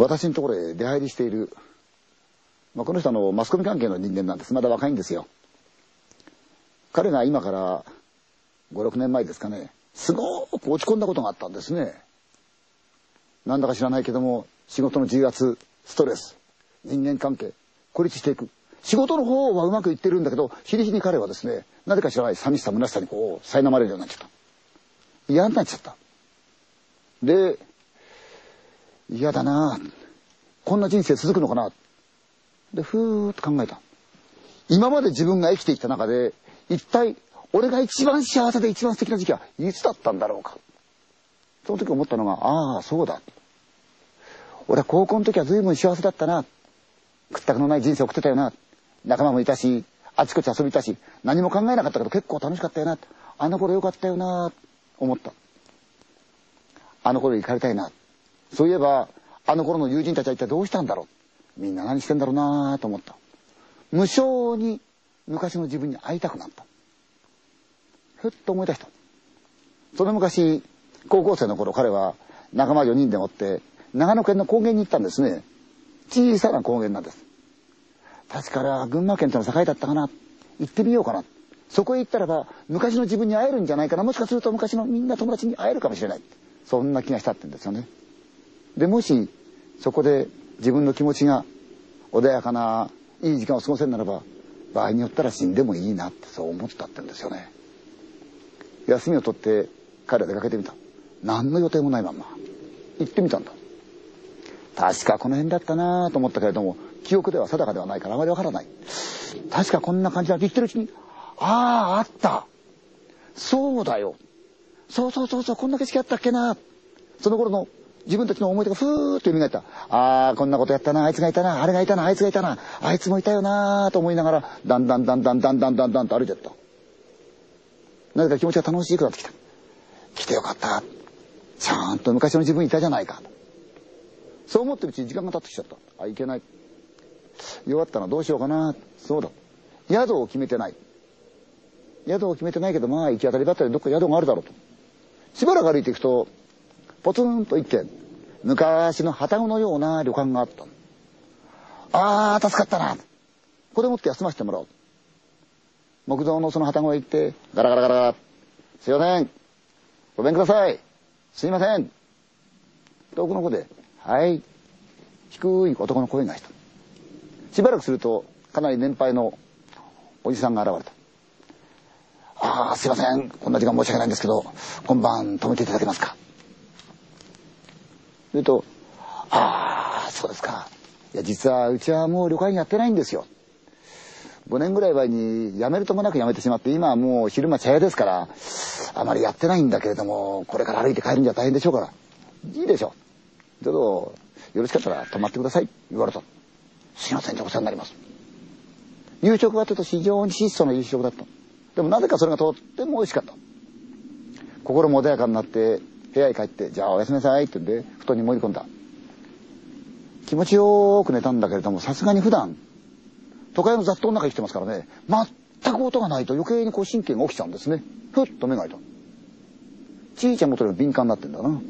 私のところへ出入りしている、まあ、この人のマスコミ関係の人間なんです。まだ若いんですよ。彼が今から56年前ですかね。すごく落ち込んだことがあったんですね。なんだか知らないけども仕事の重圧ストレス人間関係孤立していく。仕事の方はうまくいってるんだけど日に日に彼はですねなぜか知らない寂しさ虚しさにこう苛まれるようになっちゃった。嫌になっちゃった。で嫌だな。こんな人生続くのかな。でふーっと考えた。今まで自分が生きてきた中で一体俺が一番幸せで一番素敵な時期はいつだったんだろうか。その時思ったのがああそうだ。俺は高校の時は随分幸せだったな。屈託のない人生を送ってたよな。仲間もいたしあちこち遊びたし何も考えなかったけど結構楽しかったよな。あの頃よかったよな。思った。あの頃に帰りたいな。そういえばあの頃の友人たちは一体どうしたんだろう？みんな何してんだろうなと思った。無性に昔の自分に会いたくなった。ふっと思い出した。その昔高校生の頃彼は仲間4人でもって長野県の高原に行ったんですね。小さな高原なんです。確か群馬県との境だったかな。行ってみようかな。そこへ行ったらば昔の自分に会えるんじゃないかな。もしかすると昔のみんな友達に会えるかもしれない。そんな気がしたってんですよね。でもしそこで自分の気持ちが穏やかないい時間を過ごせるならば場合によったら死んでもいいなってそう思ってたってんですよね。休みを取って彼は出かけてみた。何の予定もないまんま。行ってみたんだ。確かこの辺だったなと思ったけれども記憶では定かではないからあまりわからない。確かこんな感じだって言ってるうちにあああった。そうだよ。そうそうそうそうこんな景色あったっけな。その頃の自分たちの思い出がふーっと蘇った。ああ、こんなことやったな、あいつがいたな、あれがいたな、あいつがいたな、あいつもいたよなと思いながら、だんだんだんだんだんだんだんだんと歩いてった。なぜか気持ちが楽しくなってきた。来てよかった。ちゃんと昔の自分いたじゃないか。そう思ってるうちに時間が経ってきちゃった。あ、いけない。弱ったな、どうしようかな。そうだ。宿を決めてない。宿を決めてないけど、まあ行き当たりばったりどっか宿があるだろうと。しばらく歩いていくと、ポツンと一軒、昔の旗子のような旅館があった。ああ、助かったな。ここでもって休ませてもらおう。木造のその旗子へ行って、ガラガラガラガラ。すいません。ごめんください。すいません。遠くの子で、はい。低い男の声がした。しばらくすると、かなり年配のおじさんが現れた。ああ、すいません。こんな時間申し訳ないんですけど、今晩止めていただけますか？すると、ああ、そうですか。いや、実はうちはもう旅館やってないんですよ。5年ぐらい前に辞めるともなく辞めてしまって、今はもう昼間茶屋ですから、あまりやってないんだけれども、これから歩いて帰るんじゃ大変でしょうから、いいでしょう。ちょっと、よろしかったら泊まってください。言われた。すいません、じゃお世話になります。夕食はちょっと非常に質素な夕食だった。でもなぜかそれがとっても美味しかった。心も穏やかになって、部屋へ帰って、じゃあおやすみなさいって言うんで、布団に盛り込んだ。気持ちよく寝たんだけれども、さすがに普段、都会の雑踏の中に来てますからね、全く音がないと余計にこう神経が起きちゃうんですね。ふっと目が開いた。ちいちゃん元より敏感になってんだな。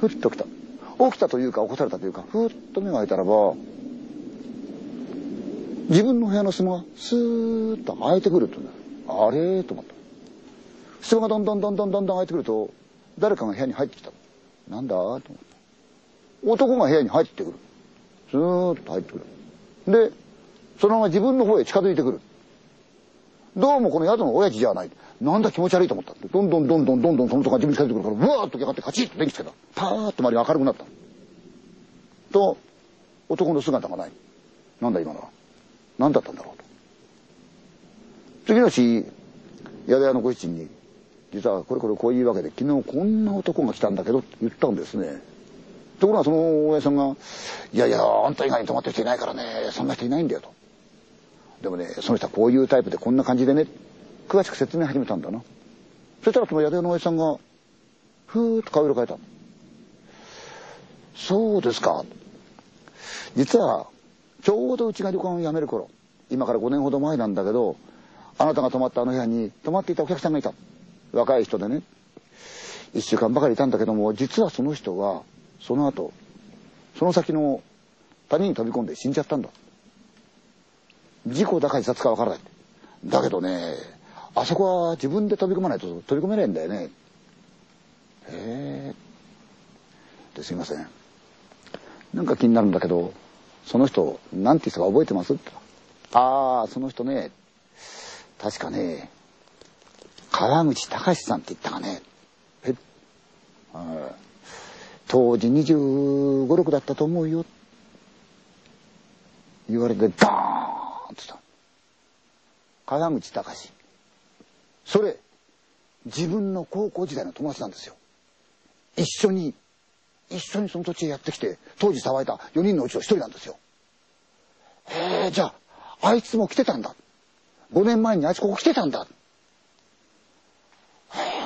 ふっと来た。起きたというか起こされたというか、ふっと目が開いたらば、自分の部屋の隙がスーッと開いてくるってあれと思った。隙間がどんどんどんどんどんどん開いてくると、誰かが部屋に入ってきた。なんだ？と思った。男が部屋に入ってくる。スーッと入ってくる。で、そのまま自分の方へ近づいてくる。どうもこの宿の親父じゃない。なんだ気持ち悪いと思った。どんどんどんどんどんどんその男が自分に近づいてくるから、ブワーッと上がってカチッと電気つけた。パーッと周りが明るくなった。と、男の姿がない。なんだ今のは。何だったんだろうと。次の日、宿屋のご主人に実はこれこれこういうわけで昨日こんな男が来たんだけどって言ったんですね。ところがその親父さんが「いやいやあんた以外に泊まってる人いないからねそんな人いないんだよ」と。でもねその人はこういうタイプでこんな感じでね詳しく説明始めたんだな。そしたらその宿屋の親父さんがふーっと顔色変えた。そうですか。実はちょうどうちが旅館を辞める頃今から5年ほど前なんだけどあなたが泊まったあの部屋に泊まっていたお客さんがいた。若い人でね1週間ばかりいたんだけども実はその人はその後その先の谷に飛び込んで死んじゃったんだ。事故だか自殺かわからない。だけどね、あそこは自分で飛び込まないと飛び込めないんだよね。へえ。ですいません。なんか気になるんだけど、その人、なんて人か覚えてます？ああ、その人ね、確かね、川口隆さんって言ったかね。え？当時25、6だったと思うよ。言われて、ドーンって言った。川口隆。それ、自分の高校時代の友達なんですよ。一緒に、一緒にその土地へやってきて、当時騒いだ4人のうちの1人なんですよ。へえ、じゃあ、あいつも来てたんだ。5年前にあいつここ来てたんだ。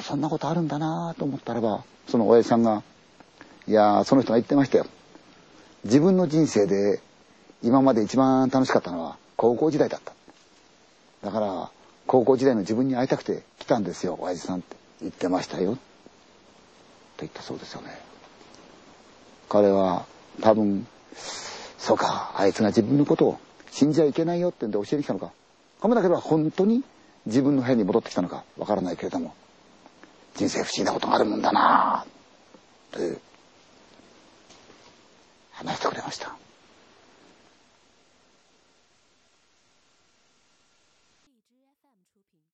そんなことあるんだなと思ったらば、その親父さんが、いやその人が言ってましたよ。自分の人生で今まで一番楽しかったのは高校時代だった。だから、高校時代の自分に会いたくて来たんですよ、親父さんって言ってましたよ。と言ったそうですよね。彼は多分、そうか、あいつが自分のことを死んじゃいけないよってんで教えに来たのか。かもなければ本当に自分の部屋に戻ってきたのかわからないけれども、人生不思議なことがあるもんだなって話してくれました。